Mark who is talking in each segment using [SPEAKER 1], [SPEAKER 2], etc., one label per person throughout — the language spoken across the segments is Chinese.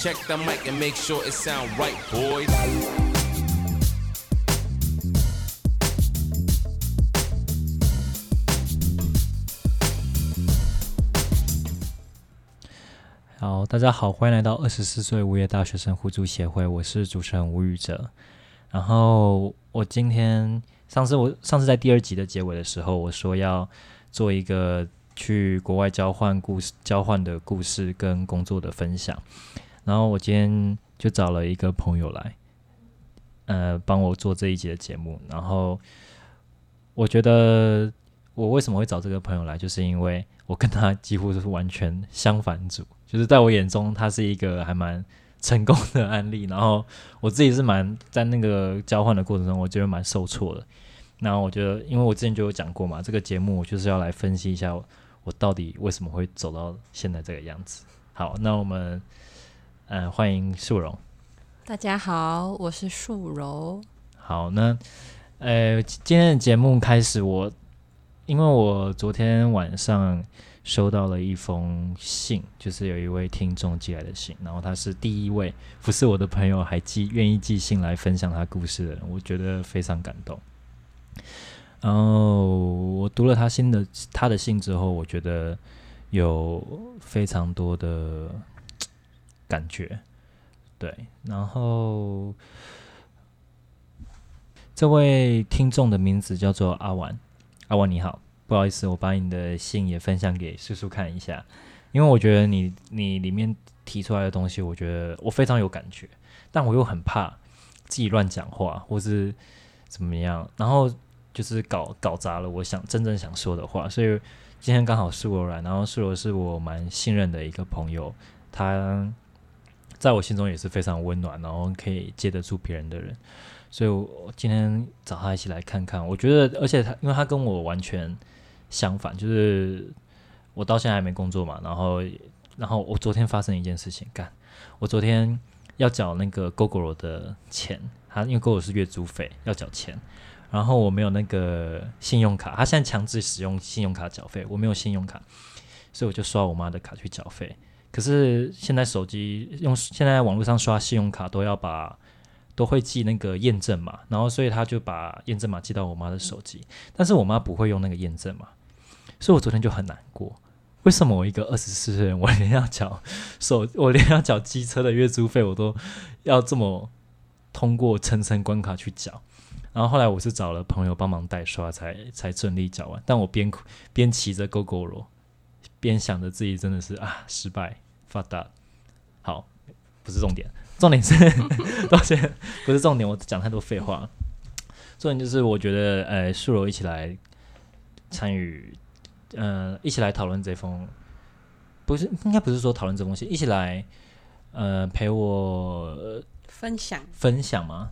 [SPEAKER 1] Check the mic and make sure it sound right, boys.
[SPEAKER 2] 好，大家好，欢迎来到二十四岁无业大学生互助协会，我是主持人吴宇哲。然后我今天上次我上次在第二集的结尾的时候，我说要做一个去国外交换故事、交换的故事跟工作的分享。然后我今天就找了一个朋友来，呃，帮我做这一集的节目。然后我觉得我为什么会找这个朋友来，就是因为我跟他几乎是完全相反组。就是在我眼中，他是一个还蛮成功的案例。然后我自己是蛮在那个交换的过程中，我觉得蛮受挫的。那我觉得，因为我之前就有讲过嘛，这个节目我就是要来分析一下我到底为什么会走到现在这个样子。好，那我们呃欢迎素荣。
[SPEAKER 3] 大家好，我是素柔。
[SPEAKER 2] 好，那呃今天的节目开始，我因为我昨天晚上。收到了一封信，就是有一位听众寄来的信，然后他是第一位不是我的朋友还寄愿意寄信来分享他故事的人，我觉得非常感动。然后我读了他信的他的信之后，我觉得有非常多的感觉。对，然后这位听众的名字叫做阿婉，阿婉你好。不好意思，我把你的信也分享给叔叔看一下，因为我觉得你你里面提出来的东西，我觉得我非常有感觉，但我又很怕自己乱讲话或是怎么样，然后就是搞搞砸了我想真正想说的话，所以今天刚好是我来，然后素柔是我蛮信任的一个朋友，他在我心中也是非常温暖，然后可以接得住别人的人，所以我今天找他一起来看看，我觉得，而且他因为他跟我完全。相反，就是我到现在还没工作嘛，然后，然后我昨天发生一件事情，干，我昨天要缴那个 GoGo 的钱，他因为 GoGo 是月租费要缴钱，然后我没有那个信用卡，他现在强制使用信用卡缴费，我没有信用卡，所以我就刷我妈的卡去缴费。可是现在手机用现在网络上刷信用卡都要把都会寄那个验证码，然后所以他就把验证码寄到我妈的手机，但是我妈不会用那个验证码。所以我昨天就很难过，为什么我一个二十四岁人，我连要缴手，我连要缴机车的月租费，我都要这么通过层层关卡去缴？然后后来我是找了朋友帮忙代刷，才才顺利缴完。但我边边骑着 GoGo 罗，边想着自己真的是啊失败发达。好，不是重点，重点是 抱歉，不是重点，我讲太多废话。重点就是我觉得，呃，素柔一起来参与。呃，一起来讨论这封，不是应该不是说讨论这封信，一起来呃陪我
[SPEAKER 3] 分享
[SPEAKER 2] 分享吗？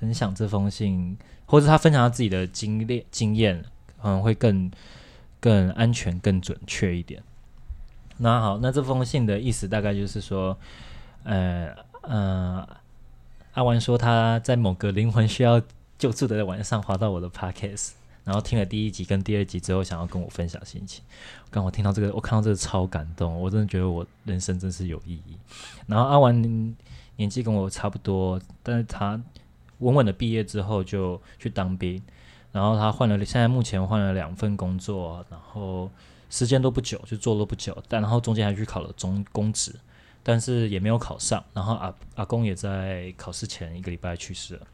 [SPEAKER 2] 分享这封信，或者他分享他自己的经历经验，可能会更更安全、更准确一点。那好，那这封信的意思大概就是说，呃呃，阿文说他在某个灵魂需要救助的晚上，滑到我的 podcast。然后听了第一集跟第二集之后，想要跟我分享心情。刚我听到这个，我看到这个超感动，我真的觉得我人生真是有意义。然后阿文年纪跟我差不多，但是他稳稳的毕业之后就去当兵，然后他换了现在目前换了两份工作，然后时间都不久，就做了不久，但然后中间还去考了中公职，但是也没有考上。然后阿阿公也在考试前一个礼拜去世了，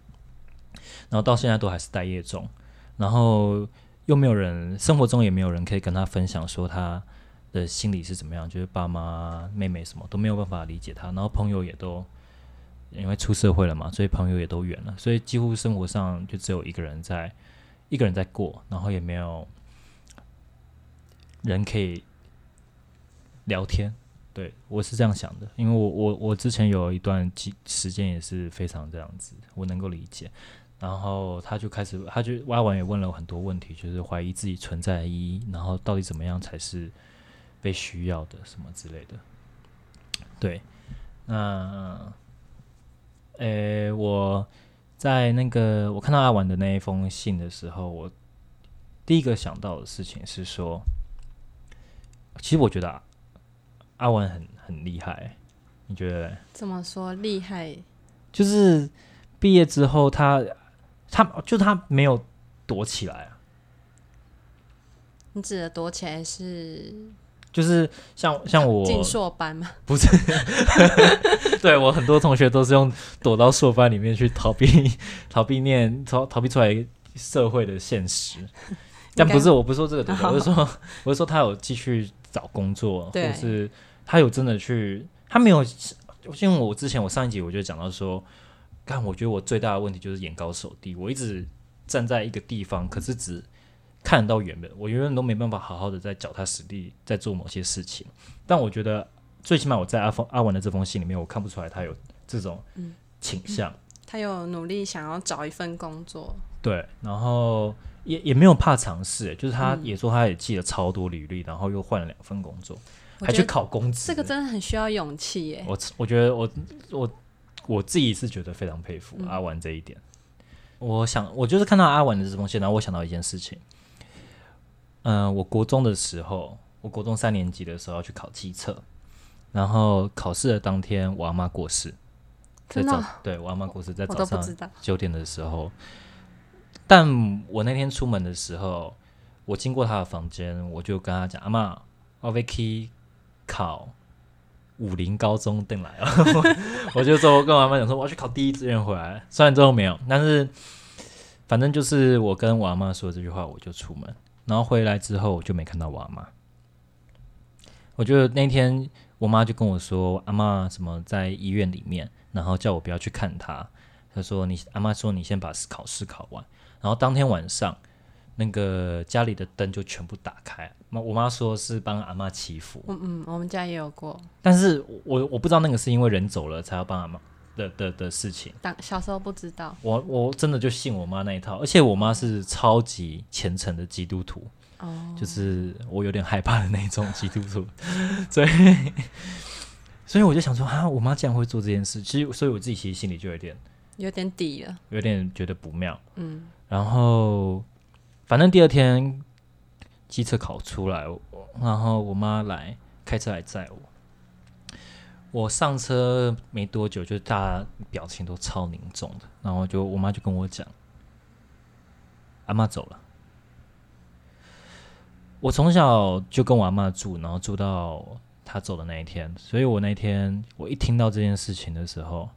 [SPEAKER 2] 然后到现在都还是待业中。然后又没有人，生活中也没有人可以跟他分享说他的心理是怎么样，就是爸妈、妹妹什么都没有办法理解他。然后朋友也都因为出社会了嘛，所以朋友也都远了，所以几乎生活上就只有一个人在，一个人在过，然后也没有人可以聊天。对我是这样想的，因为我我我之前有一段时时间也是非常这样子，我能够理解。然后他就开始，他就挖完也问了很多问题，就是怀疑自己存在的意义，然后到底怎么样才是被需要的，什么之类的。对，那，呃，我在那个我看到阿婉的那一封信的时候，我第一个想到的事情是说，其实我觉得啊阿婉很很厉害，你觉得嘞？
[SPEAKER 3] 怎么说厉害？
[SPEAKER 2] 就是毕业之后他，他就他没有躲起来啊，
[SPEAKER 3] 你指的躲起来是
[SPEAKER 2] 就是像像我
[SPEAKER 3] 进硕班吗？
[SPEAKER 2] 不是，对我很多同学都是用躲到硕班里面去逃避逃避念逃逃避出来社会的现实。但不是，我不是说这个我是说我是说他有继续找工作，或者是他有真的去，他没有，因为我之前我上一集我就讲到说，看我觉得我最大的问题就是眼高手低，我一直站在一个地方，可是只看得到原本，我永远都没办法好好的在脚踏实地在做某些事情。但我觉得最起码我在阿峰阿文的这封信里面，我看不出来他有这种倾向。
[SPEAKER 3] 他有努力想要找一份工作，
[SPEAKER 2] 对，然后也也没有怕尝试，就是他
[SPEAKER 3] 嗯
[SPEAKER 2] 也说他也寄了超多履历，然后又换了两份工作，还去考公职。
[SPEAKER 3] 这个真的很需要勇气耶。
[SPEAKER 2] 我我觉得我我我自己是觉得非常佩服
[SPEAKER 3] 嗯
[SPEAKER 2] 阿婉这一点。我想，我就是看到阿婉的这封信，然后我想到一件事情。嗯、我国中的时候，我国中三年级的时候要去考机测，然后考试的当天，我阿妈过世，在早对我阿妈过世在早上九点的时候，但我那天出门的时候，我经过他的房间，我就跟他讲：“阿妈，我要去考武林高中定来了。” 我就说我跟我阿妈讲说我要去考第一志愿回来，虽然最后没有，但是反正就是我跟我阿妈说这句话，我就出门，然后回来之后我就没看到我阿妈。我觉得那天我妈就跟我说，阿妈什么在医院里面，然后叫我不要去看她。她说你阿妈说你先把考试考完，然后当天晚上那个家里的灯就全部打开。妈，我妈说是帮阿妈祈福，
[SPEAKER 3] 嗯嗯，我们家也有过，
[SPEAKER 2] 但是我我不知道那个是因为人走了才要帮阿妈的的的事情。
[SPEAKER 3] 当小时候不知道
[SPEAKER 2] 我我真的就信我妈那一套，而且我妈是超级虔诚的基督徒，
[SPEAKER 3] 哦，
[SPEAKER 2] 就是我有点害怕的那种基督徒，所以所以我就想说啊，我妈竟然会做这件事，其实所以我自己其实心里就有点
[SPEAKER 3] 有点底了，
[SPEAKER 2] 有点觉得不妙。
[SPEAKER 3] 嗯，
[SPEAKER 2] 然后反正第二天机测考出来，然后我妈来开车来载我。我上车没多久，就大家表情都超凝重的，然后就我妈就跟我讲，阿妈走了。我从小就跟我阿妈住，然后住到她走的那一天，所以我那天我一听到这件事情的时候，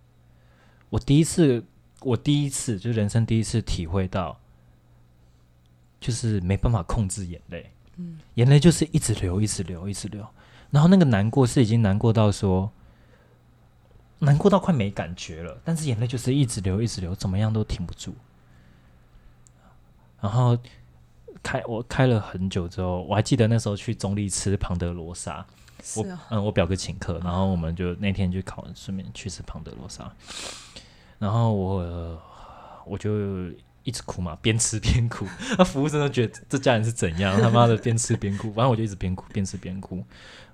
[SPEAKER 2] 我第一次，我第一次就人生第一次体会到，就是没办法控制眼泪，嗯，眼泪就是一直流，一直流，一直流，然后那个难过是已经难过到说，难过到快没感觉了，但是眼泪就是一直流，一直流，怎么样都停不住。然后开我开了很久之后，我还记得那时候去中立吃庞德罗莎，我
[SPEAKER 3] 哦，
[SPEAKER 2] 嗯，我表哥请客，然后我们就那天就考，顺便去吃庞德罗莎，然后我、呃我就一直哭嘛，边吃边哭。那 服务生都觉得这家人是怎样，他妈的边吃边哭，反正我就一直边哭边吃边哭，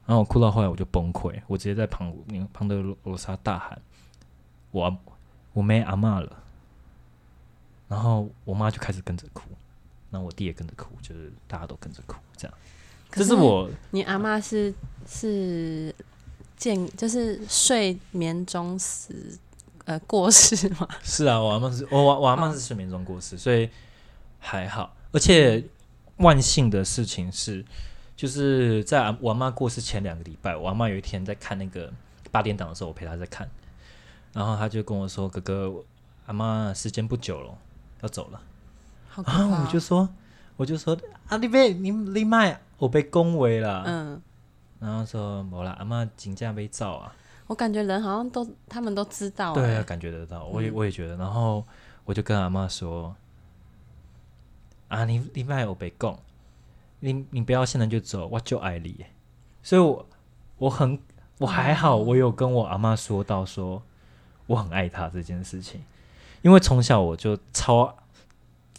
[SPEAKER 2] 然后我哭到后来我就崩溃，我直接在庞庞德罗莎大喊：“我阿我没阿妈了。”然后我妈就开始跟着哭，然后我弟也跟着哭，就是大家都跟着哭，这样。
[SPEAKER 3] 可
[SPEAKER 2] 这是我
[SPEAKER 3] 你阿妈是是健，就是睡眠中死，呃，过世吗，
[SPEAKER 2] 是啊，我阿妈是我我我阿妈是睡眠中过世，所以还好。而且万幸的事情是，就是在阿我阿妈过世前两个礼拜，我阿妈有一天在看那个八点档的时候，我陪她在看，然后她就跟我说：“哥哥，阿妈时间不久了，要走了。
[SPEAKER 3] 好”可怕
[SPEAKER 2] 然
[SPEAKER 3] 哦、
[SPEAKER 2] 后我就说，我就说啊，你被你你卖我被恭维了，
[SPEAKER 3] 嗯，
[SPEAKER 2] 然后说没啦，阿妈请假被照啊。
[SPEAKER 3] 我感觉人好像都他们都知道、
[SPEAKER 2] 对啊，
[SPEAKER 3] 欸，
[SPEAKER 2] 感觉得到，我也
[SPEAKER 3] 嗯
[SPEAKER 2] 我也觉得。然后我就跟阿妈说：“啊，你你卖我被供，你你不要现在就走，我就爱你。”所以我我很我还好，我有跟我阿妈说到说我很爱她这件事情，因为从小我就超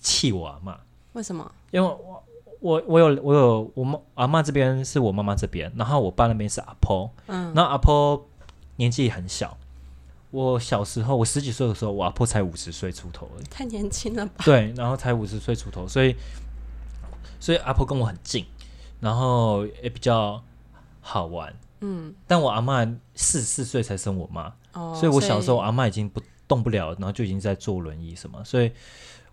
[SPEAKER 2] 气我阿妈，
[SPEAKER 3] 为什么？
[SPEAKER 2] 因为我我我有我有我妈阿妈这边是我妈妈这边，然后我爸那边是阿婆，
[SPEAKER 3] 嗯，
[SPEAKER 2] 然后阿婆年纪很小，我小时候我十几岁的时候，我阿婆才五十岁出头而已。
[SPEAKER 3] 太年轻了吧？
[SPEAKER 2] 对，然后才五十岁出头，所以所以阿婆跟我很近，然后也比较好玩，
[SPEAKER 3] 嗯，
[SPEAKER 2] 但我阿妈四十四岁才生我妈，
[SPEAKER 3] 哦，
[SPEAKER 2] 所以我小时候阿妈已经不动不了，然后就已经在坐轮椅什么，所以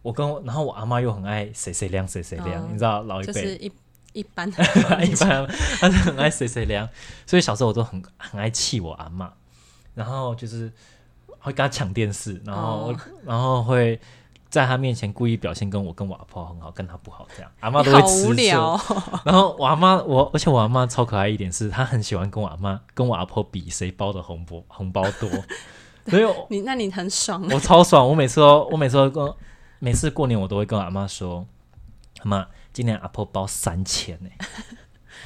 [SPEAKER 2] 我跟我，然后我阿妈又很爱谁谁亮谁谁亮，
[SPEAKER 3] 哦
[SPEAKER 2] 你知道老一辈。
[SPEAKER 3] 就是一一般。
[SPEAKER 2] 一般，他是很爱谁谁凉，所以小时候我都很很爱气我阿妈，然后就是会跟她抢电视，然后、
[SPEAKER 3] 哦。
[SPEAKER 2] 然后会在他面前故意表现跟我跟我阿婆很好，跟他不好这样，阿妈都会
[SPEAKER 3] 好
[SPEAKER 2] 吃醋。
[SPEAKER 3] 无聊，
[SPEAKER 2] 然后我阿妈我而且我阿妈超可爱一点是，她很喜欢跟我阿妈跟我阿婆比谁包的红包红包多，所以我
[SPEAKER 3] 你那你很爽，
[SPEAKER 2] 我超爽，我每次都我每次都跟每次过年我都会跟我阿妈说，阿妈今年阿婆包三千呢。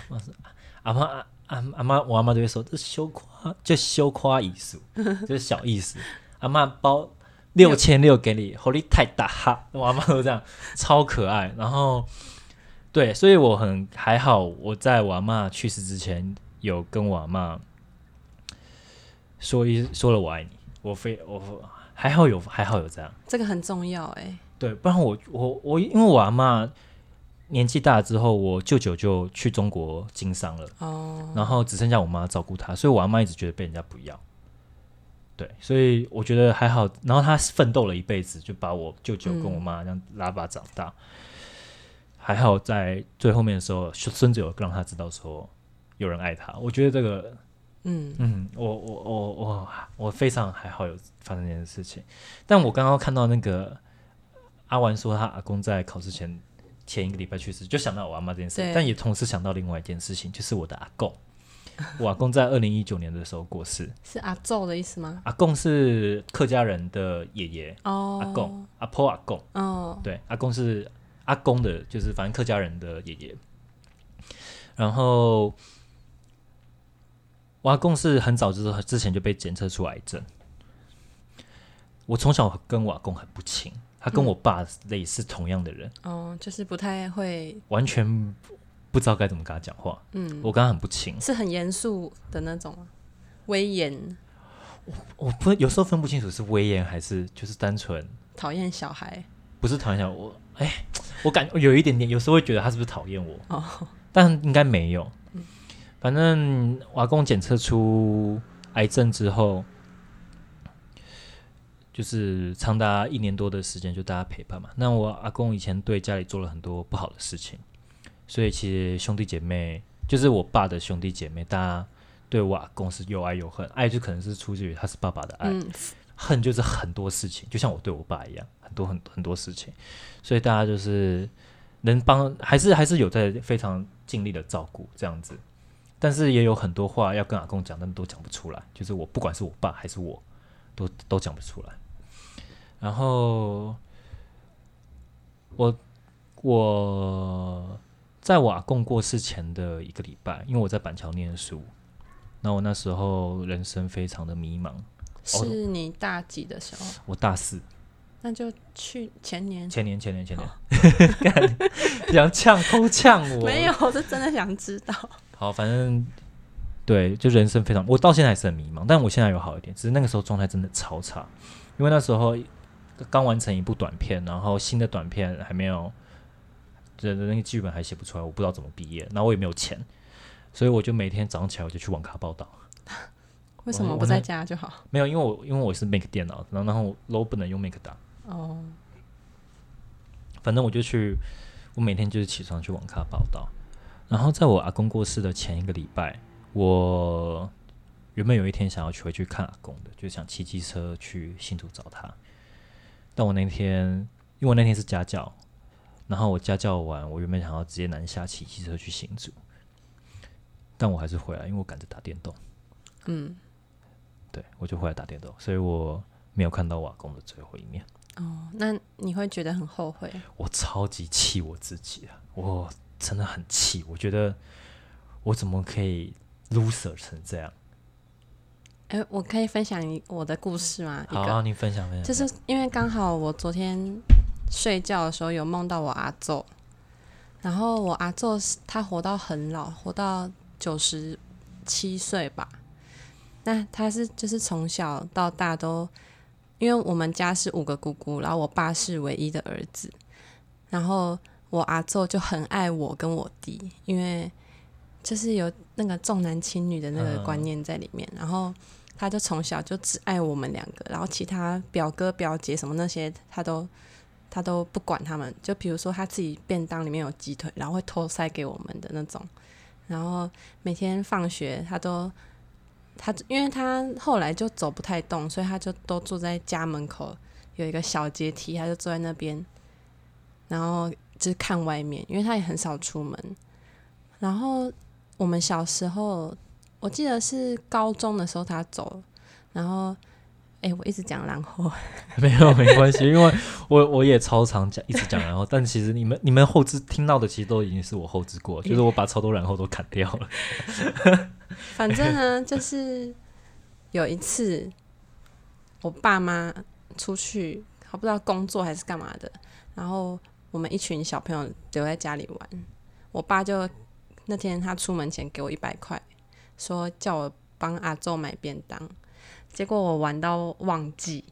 [SPEAKER 2] 我说阿妈阿阿阿妈我阿妈就会说这羞夸就羞夸艺术，就是小意思。阿妈包六千六给你，火力太大哈，我阿妈都这样，超可爱。然后对，所以我很还好，我在我阿妈去世之前有跟我阿妈说一说了我爱你，我非我还好有还好有这样。
[SPEAKER 3] 这个很重要哎，
[SPEAKER 2] 对，不然我我我因为我阿妈年纪大了之后，我舅舅就去中国经商了，
[SPEAKER 3] 哦，
[SPEAKER 2] 然后只剩下我妈照顾他，所以我阿妈一直觉得被人家不要。对，所以我觉得还好。然后他奋斗了一辈子，就把我舅舅跟我妈这样拉拔长大。还好在最后面的时候，孙孙子有让他知道说有人爱他。我觉得这个，
[SPEAKER 3] 嗯，
[SPEAKER 2] 嗯，我我我我我非常还好有发生这件事情。但我刚刚看到那个阿丸说他阿公在考试前前一个礼拜去世，就想到我阿妈这件事
[SPEAKER 3] 对，
[SPEAKER 2] 但也同时想到另外一件事情，就是我的阿公。我阿公在二零一九年的时候过世。
[SPEAKER 3] 是阿昼的意思吗？
[SPEAKER 2] 阿公是客家人的爷爷，
[SPEAKER 3] 哦，
[SPEAKER 2] 阿公，阿婆阿公，
[SPEAKER 3] 哦，
[SPEAKER 2] 对，阿公是阿公的，就是反正客家人的爷爷。然后我阿公是很早之之前就被检测出癌症。我从小跟我阿公很不亲，他跟我爸类似同样的人，
[SPEAKER 3] 哦，就是不太会，
[SPEAKER 2] 完全不知道该怎么跟他讲话。
[SPEAKER 3] 嗯，
[SPEAKER 2] 我跟他很不亲，
[SPEAKER 3] 是很严肃的那种吗威严，
[SPEAKER 2] 我我不有时候分不清楚是威严还是就是单纯
[SPEAKER 3] 讨厌小孩，
[SPEAKER 2] 不是讨厌小孩我，哎，我感有一点点，有时候会觉得他是不是讨厌我，
[SPEAKER 3] 哦，
[SPEAKER 2] 但应该没有。反正我阿公检测出癌症之后，就是长达一年多的时间，就大家陪伴嘛。那我阿公以前对家里做了很多不好的事情，所以其实兄弟姐妹，就是我爸的兄弟姐妹，大家对我阿公是又爱又恨。爱就可能是出自于他是爸爸的爱，
[SPEAKER 3] 嗯，
[SPEAKER 2] 恨就是很多事情，就像我对我爸一样，很多很很多事情，所以大家就是能帮，还是还是有在非常尽力的照顾这样子，但是也有很多话要跟阿公讲，但都讲不出来，就是我不管是我爸还是我，都都讲不出来。然后我我在我阿公过世前的一个礼拜，因为我在板桥念书，那我那时候人生非常的迷茫。
[SPEAKER 3] 是你大几的时候？
[SPEAKER 2] 我大四，
[SPEAKER 3] 那就去前年。
[SPEAKER 2] 前年前年前年，干想呛偷呛我，
[SPEAKER 3] 没有，我是真的想知道。
[SPEAKER 2] 好，反正对，就人生非常，我到现在还是很迷茫，但我现在有好一点，只是那个时候状态真的超差，因为那时候刚完成一部短片，然后新的短片还没有，这那个剧本还写不出来，我不知道怎么毕业，然后我也没有钱，所以我就每天早上起来我就去网咖报道。
[SPEAKER 3] 为什么不在家就好？
[SPEAKER 2] 没有，因为我因为我是 Make 电脑，然后然后 low 不能用 Make 打，
[SPEAKER 3] 哦，
[SPEAKER 2] 反正我就去，我每天就是起床去网咖报道。然后在我阿公过世的前一个礼拜，我原本有一天想要去回去看阿公的，就想骑机车去新竹找他。但我那天，因为我那天是家教，然后我家教完，我原本想要直接南下骑机车去新竹，但我还是回来，因为我赶着打电动。
[SPEAKER 3] 嗯，
[SPEAKER 2] 对，我就回来打电动，所以我没有看到瓦工的最后一面。
[SPEAKER 3] 哦，那你会觉得很后悔？
[SPEAKER 2] 我超级气我自己啊！我真的很气，我觉得我怎么可以 loser 成这样？
[SPEAKER 3] 哎、我可以分享一我的故事吗？
[SPEAKER 2] 好啊，你分享分享。
[SPEAKER 3] 就是因为刚好我昨天睡觉的时候有梦到我阿昼，然后我阿昼是他活到很老，活到九十七岁吧。那他是就是从小到大都，因为我们家是五个姑姑，然后我爸是唯一的儿子，然后我阿昼就很爱我跟我弟，因为就是有那个重男轻女的那个
[SPEAKER 2] 嗯
[SPEAKER 3] 观念在里面，然后他就从小就只爱我们两个，然后其他表哥表姐什么那些他都他都不管他们，就比如说他自己便当里面有鸡腿，然后会偷塞给我们的那种，然后每天放学他都。他因为他后来就走不太动，所以他就都坐在家门口有一个小阶梯，他就坐在那边，然后就是看外面，因为他也很少出门。然后我们小时候，我记得是高中的时候他走，然后，哎，我一直讲然后，
[SPEAKER 2] 没有没关系，因为我我也超常讲，一直讲然后，但其实你们你们后置听到的其实都已经是我后置过，就是我把超多然后都砍掉了。
[SPEAKER 3] 反正呢，就是有一次，我爸妈出去，我不知道工作还是干嘛的，然后我们一群小朋友留在家里玩，我爸就那天他出门前给我一百块，说叫我帮阿周买便当，结果我玩到忘记，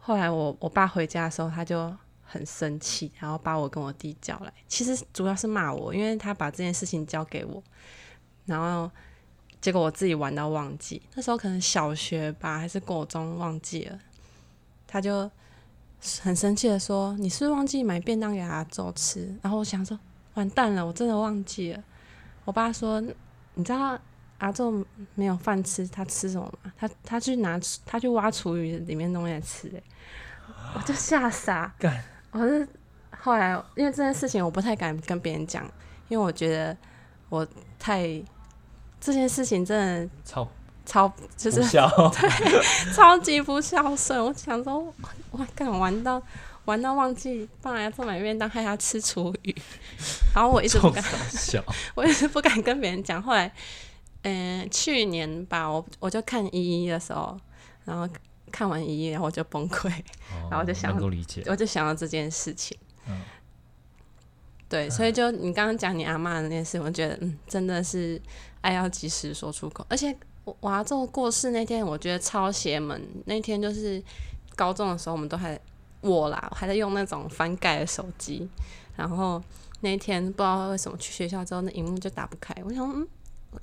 [SPEAKER 3] 后来我我爸回家的时候，他就很生气，然后把我跟我弟叫来，其实主要是骂我，因为他把这件事情交给我。然后结果我自己玩到忘记，那时候可能小学吧，还是国中忘记了，他就很生气的说：“你是不是忘记买便当给阿周吃？”然后我想说：“完蛋了，我真的忘记了。”我爸说：“你知道阿昼没有饭吃，他吃什么嘛？他他去拿他去挖厨余里面东西来吃。”哎，我就吓傻。
[SPEAKER 2] 干！
[SPEAKER 3] 我是后来因为这件事情，我不太敢跟别人讲，因为我觉得我太。这件事情真的
[SPEAKER 2] 超
[SPEAKER 3] 超就是，对，超级不孝顺。我想说，我敢玩到玩到忘记帮人家做买便当，害他吃厨余，然后我一直不敢
[SPEAKER 2] 笑，
[SPEAKER 3] 我一直不敢跟别人讲。后来，嗯、呃，去年吧，我我就看一一的时候，然后看完一一，然后我就崩溃，然后就想
[SPEAKER 2] 哦能够理解，
[SPEAKER 3] 我就想到这件事情。
[SPEAKER 2] 嗯，
[SPEAKER 3] 对，所以就你刚刚讲你阿妈的那件事，我觉得嗯，真的是爱要及时说出口。而且我我阿昼过世那天，我觉得超邪门。那天就是高中的时候，我们都还我啦，还在用那种翻盖的手机。然后那天不知道为什么去学校之后，那荧幕就打不开。我想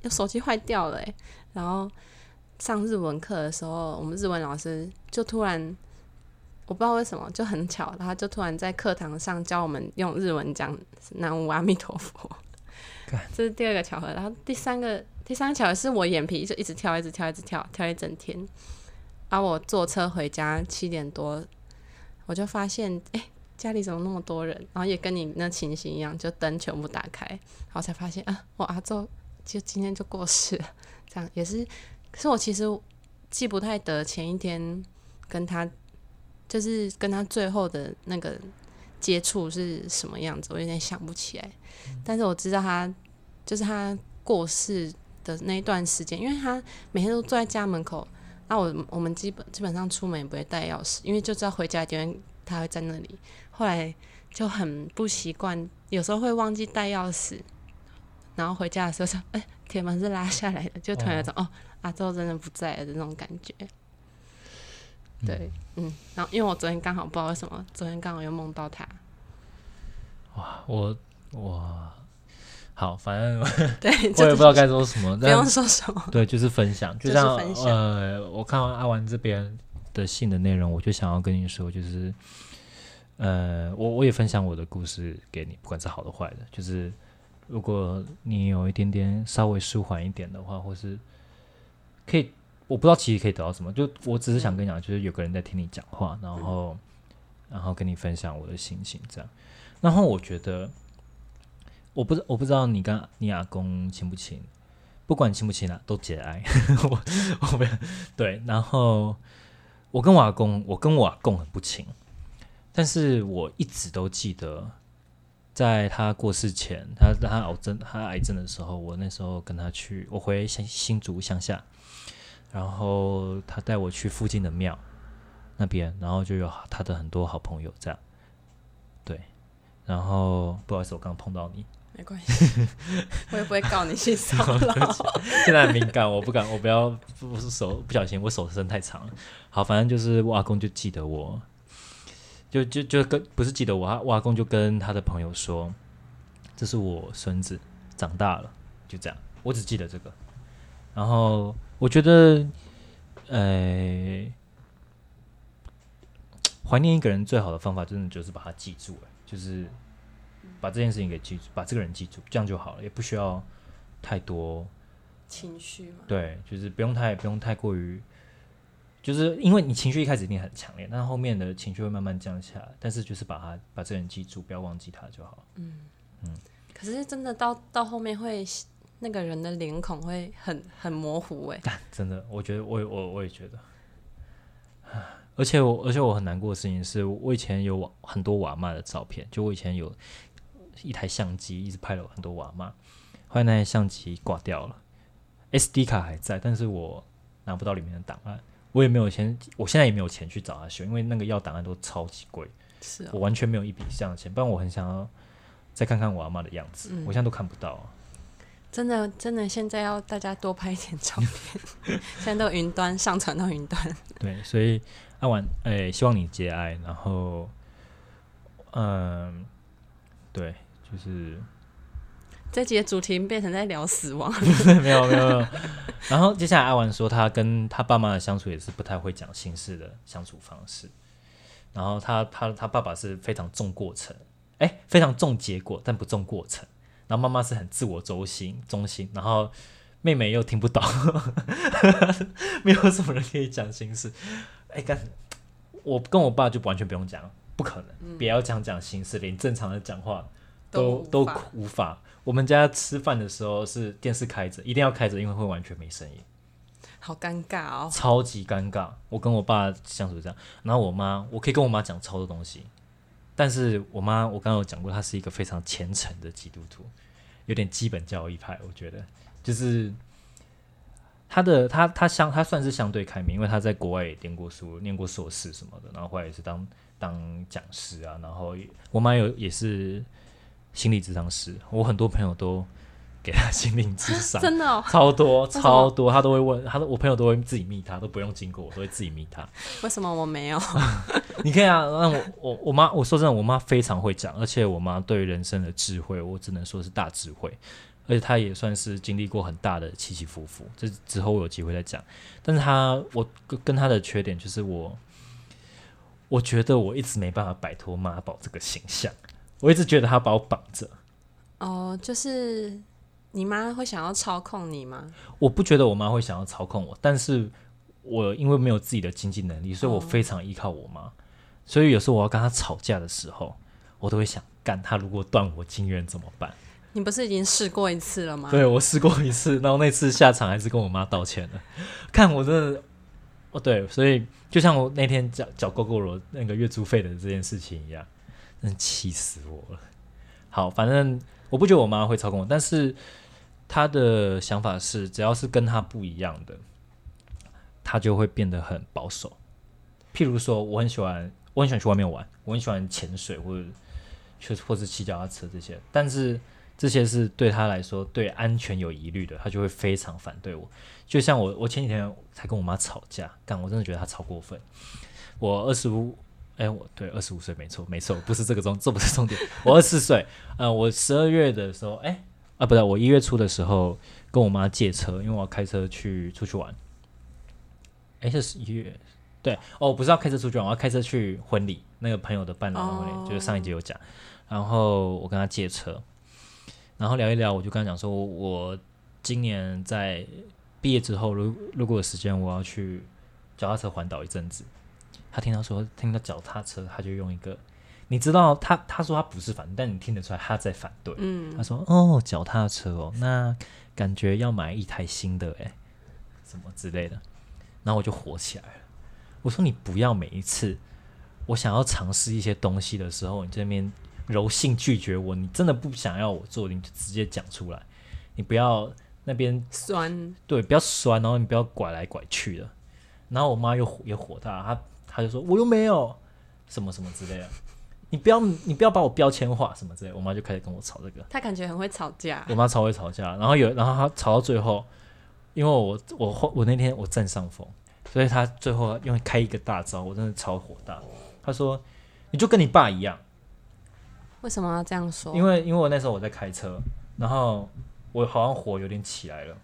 [SPEAKER 3] 手机坏掉了、欸、然后上日文课的时候，我们日文老师就突然。我不知道为什么就很巧，然后就突然在课堂上教我们用日文讲“南无阿弥陀佛 ”，这是第二个巧合。然后第三个第三个巧合是我眼皮就一直跳，一直跳，一直跳，跳一整天。然后我坐车回家七点多，我就发现哎、欸、家里怎么那么多人？然后也跟你那情形一样，就灯全部打开，然后才发现啊，我阿周就今天就过世了。这样也是，可是我其实记不太得前一天跟他。就是跟他最后的那个接触是什么样子，我有点想不起来。但是我知道他就是他过世的那一段时间，因为他每天都坐在家门口，那我我们基本基本上出门也不会带钥匙，因为就知道回家一定他会在那里。后来就很不习惯，有时候会忘记带钥匙，然后回家的时候说：“哎、欸，铁门是拉下来的。”就突然有种哦，阿周真的不在了的那种感觉。对，嗯，然后因为我昨天刚好不知道为什么，昨天刚好又梦到他。
[SPEAKER 2] 哇，我哇好，反正
[SPEAKER 3] 对，
[SPEAKER 2] 我也不知道该说什么，
[SPEAKER 3] 不用说什么。
[SPEAKER 2] 对，就是分享，就
[SPEAKER 3] 就是
[SPEAKER 2] 像
[SPEAKER 3] 分享
[SPEAKER 2] 呃，我看完阿文这边的信的内容，我就想要跟你说，就是呃，我我也分享我的故事给你，不管是好的坏的，就是如果你有一点点稍微舒缓一点的话，或是可以。我不知道其实可以得到什么，就我只是想跟你讲，就是有个人在听你讲话，然后，然后跟你分享我的心情这样。然后我觉得，我不知我不知道你跟你阿公亲不亲，不管亲不亲啊，都节哀。我我没有对，然后我跟我阿公，我跟我阿公很不亲，但是我一直都记得，在他过世前，他他癌症他癌症的时候，我那时候跟他去，我回新新竹乡下。然后他带我去附近的庙那边，然后就有他的很多好朋友这样，对。然后不好意思，我刚刚碰到你，
[SPEAKER 3] 没关系，我也不会告你性骚扰。
[SPEAKER 2] 现在很敏感，我不敢，我不要，不是手不小心，我手伸太长了。好，反正就是我阿公就记得我，就就就跟不是记得我，我阿公就跟他的朋友说，这是我孙子，长大了，就这样。我只记得这个。然后我觉得，呃，怀念一个人最好的方法，真的就是把他记住，哎，就是把这件事情给记住，把这个人记住，这样就好了，也不需要太多。
[SPEAKER 3] 情绪嘛，
[SPEAKER 2] 对，就是不用太不用太过于，就是因为你情绪一开始一定很强烈，但后面的情绪会慢慢降下来。但是就是把他把这个人记住，不要忘记他就好。
[SPEAKER 3] 嗯嗯可是真的到到后面会那个人的脸孔会很很模糊哎、
[SPEAKER 2] 干，真的，我觉得我我我也觉得，而且我而且我很难过的事情是，我以前有瓦很多娃妈的照片，就我以前有一台相机，一直拍了很多娃妈，后来那台相机挂掉了，SD 卡还在，但是我拿不到里面的档案，我也没有钱，我现在也没有钱去找他修，因为那个要档案都超级贵，
[SPEAKER 3] 是哦，
[SPEAKER 2] 我完全没有一笔这样的钱，不然我很想要再看看我阿妈的样子，我现在都看不到啊、
[SPEAKER 3] 真的真的现在要大家多拍一点照片，现在都云端上传到云端，
[SPEAKER 2] 对，所以阿婉，诶、希望你节哀，然后，嗯，对，就是
[SPEAKER 3] 这集的主题变成在聊死亡，
[SPEAKER 2] 没有没有没有。然后接下来阿婉说，他跟他爸妈的相处也是不太会讲心事的相处方式。然后他他他爸爸是非常重过程，哎，非常重结果，但不重过程。然后妈妈是很自我中心中心，然后妹妹又听不懂，没有什么人可以讲心事。哎，干，我跟我爸就完全不用讲，不可能，不要讲讲心事，连正常的讲话都都
[SPEAKER 3] 无法。
[SPEAKER 2] 我们家吃饭的时候是电视开着，一定要开着，因为会完全没声音，
[SPEAKER 3] 好尴尬哦。
[SPEAKER 2] 超级尴尬。我跟我爸相处这样，然后我妈，我可以跟我妈讲超多东西，但是我妈，我刚刚有讲过，她是一个非常虔诚的基督徒，有点基本教义派，我觉得就是她的她她相她算是相对开明，因为她在国外也念过书，念过硕士什么的，然后后来也是当当讲师啊，然后也我妈有也是心理咨商师，我很多朋友都给他心灵智商，
[SPEAKER 3] 真的哦，
[SPEAKER 2] 超多超多，他都会问，他都我朋友都会自己密他，都不用经过我，都会自己密他。
[SPEAKER 3] 为什么我没有？
[SPEAKER 2] 你可以啊，让我我我妈，我说真的，我妈非常会讲，而且我妈对人生的智慧，我只能说是大智慧，而且她也算是经历过很大的起起伏伏，这之后我有机会再讲。但是她，我跟跟她的缺点就是我，我觉得我一直没办法摆脱妈宝这个形象，我一直觉得他把我绑着。
[SPEAKER 3] 哦，就是你妈会想要操控你吗？
[SPEAKER 2] 我不觉得我妈会想要操控我，但是我因为没有自己的经济能力，所以我
[SPEAKER 3] 哦
[SPEAKER 2] 非常依靠我妈。所以有时候我要跟她吵架的时候，我都会想，干她如果断我经源怎么办？
[SPEAKER 3] 你不是已经试过一次了吗？
[SPEAKER 2] 对我试过一次，然后那次下场还是跟我妈道歉了。看我真的，哦对，所以就像我那天缴缴 GoGo 罗那个月租费的这件事情一样，真气死我了。好，反正我不觉得我妈会操控我，但是她的想法是，只要是跟她不一样的，她就会变得很保守。譬如说，我很喜欢，我很喜欢去外面玩，我很喜欢潜水或者去或是骑脚踏车这些，但是这些是对他来说对安全有疑虑的，他就会非常反对我。就像我，我前几天才跟我妈吵架，但，我真的觉得她超过分。我二十五，哎，我对二十五岁没错，没错，不是这个重，这不是重点。我二十四岁，呃，我十二月的时候，哎，啊，不对，我一月初的时候跟我妈借车，因为我要开车去出去玩。哎，是一月，对，哦，不是要开车出去玩，我要开车去婚礼，那个朋友的伴郎婚礼，就是上一集有讲。然后我跟他借车，然后聊一聊，我就跟他讲说，我今年在毕业之后，如如果有时间，我要去脚踏车环岛一阵子。他听到说听到脚踏车，他就用一个，你知道他他说他不是反对，但你听得出来他在反对。
[SPEAKER 3] 嗯
[SPEAKER 2] 他，说哦，脚踏车哦，那感觉要买一台新的诶，什么之类的。然后我就火起来了，我说你不要每一次我想要尝试一些东西的时候，你这边柔性拒绝我，你真的不想要我做，你就直接讲出来，你不要那边
[SPEAKER 3] 酸，
[SPEAKER 2] 对，不要酸，然后你不要拐来拐去的。然后我妈又火也火大，她她就说我又没有什么什么之类的，你不要你不要把我标签化什么之类的。我妈就开始跟我吵这个，
[SPEAKER 3] 她感觉很会吵架
[SPEAKER 2] 我。妈超会吵架，然后有然后她吵到最后，因为我我后我那天我占上风，所以她最后因为开一个大招，我真的超火大。她说你就跟你爸一样。
[SPEAKER 3] 为什么要这样说？
[SPEAKER 2] 因为因为我那时候我在开车，然后我好像火有点起来了，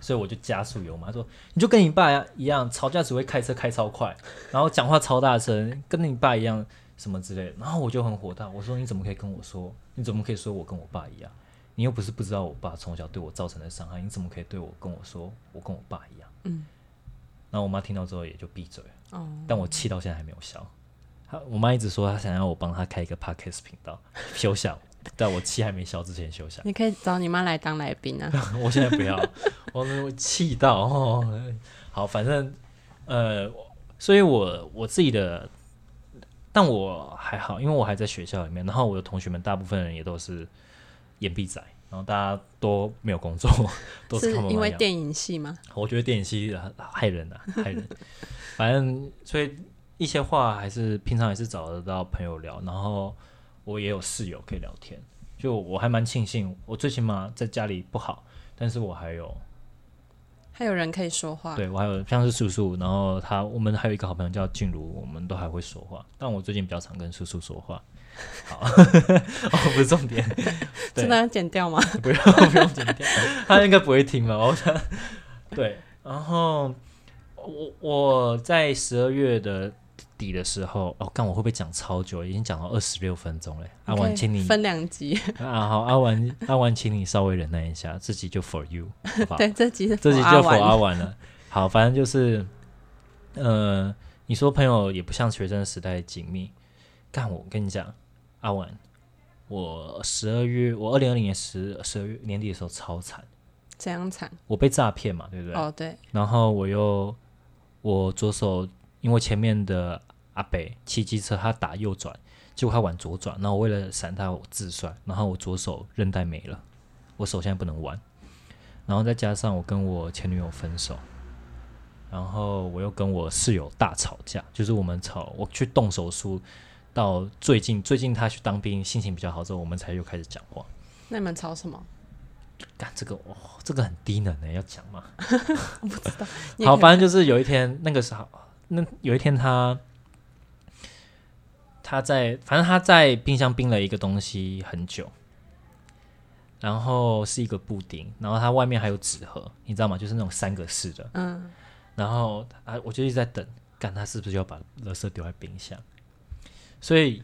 [SPEAKER 2] 所以我就加速油嘛。他说你就跟你爸一样，吵架只会开车开超快，然后讲话超大声，跟你爸一样什么之类的。然后我就很火大，我说你怎么可以跟我说？你怎么可以说我跟我爸一样？你又不是不知道我爸从小对我造成的伤害，你怎么可以对我跟我说我跟我爸一样？
[SPEAKER 3] 嗯，
[SPEAKER 2] 然后我妈听到之后也就闭嘴了，
[SPEAKER 3] 哦，
[SPEAKER 2] 但我气到现在还没有消。她我妈一直说她想要我帮她开一个 podcast 频道休想，在我气还没消之前休想。
[SPEAKER 3] 你可以找你妈来当来宾啊。
[SPEAKER 2] 我现在不要，我我气到哦。好，反正呃，所以我我自己的，但我还好，因为我还在学校里面，然后我的同学们大部分人也都是眼闭仔，然后大家都没有工作，都
[SPEAKER 3] 是因为电影系吗？
[SPEAKER 2] 我觉得电影系害人啊，害人。反正所以一些话还是平常也是找得到朋友聊，然后我也有室友可以聊天，就我还蛮庆幸，我最起码在家里不好，但是我还有
[SPEAKER 3] 还有人可以说话。
[SPEAKER 2] 对我还有像是叔叔，然后他我们还有一个好朋友叫静茹，我们都还会说话，但我最近比较常跟叔叔说话。好，哦，不是重点，
[SPEAKER 3] 真的要剪掉吗？
[SPEAKER 2] 不用不用剪掉，他应该不会听吧？我想，对，然后我我在十二月的底的时候，哦，干我会不会讲超久？已经讲到二十六分钟嘞。阿
[SPEAKER 3] 文，
[SPEAKER 2] 请你
[SPEAKER 3] 分两集。
[SPEAKER 2] 啊，好，阿文阿文，请你稍微忍耐一下，这集就 for you，好不好？
[SPEAKER 3] 对，这集是
[SPEAKER 2] 这集就
[SPEAKER 3] for
[SPEAKER 2] for
[SPEAKER 3] 阿
[SPEAKER 2] 文了。好，反正就是，呃，你说朋友也不像学生时代紧密，干我跟你讲，阿文，我十二月，我二零二零年十十二月年底的时候超惨，
[SPEAKER 3] 怎样惨
[SPEAKER 2] 我被诈骗嘛，对不对？
[SPEAKER 3] 哦，对，
[SPEAKER 2] 然后我又我左手因为前面的阿北骑机车，他打右转，结果他往左转，然后我为了闪他，我自摔，然后我左手韧带没了，我手现在不能玩，然后再加上我跟我前女友分手，然后我又跟我室友大吵架，就是我们吵，我去动手术，到最近最近他去当兵，心情比较好之后，我们才又开始讲话。
[SPEAKER 3] 那你们吵什么？
[SPEAKER 2] 干这个哦，这个很低能的，要讲吗？
[SPEAKER 3] 我不知道
[SPEAKER 2] 好，反正就是有一天，那个时候，那有一天他他在，反正他在冰箱冰了一个东西很久，然后是一个布丁，然后它外面还有纸盒，你知道吗？就是那种三个式的。
[SPEAKER 3] 嗯，
[SPEAKER 2] 然后啊，我就一直在等，干他是不是要把垃圾丢在冰箱？所以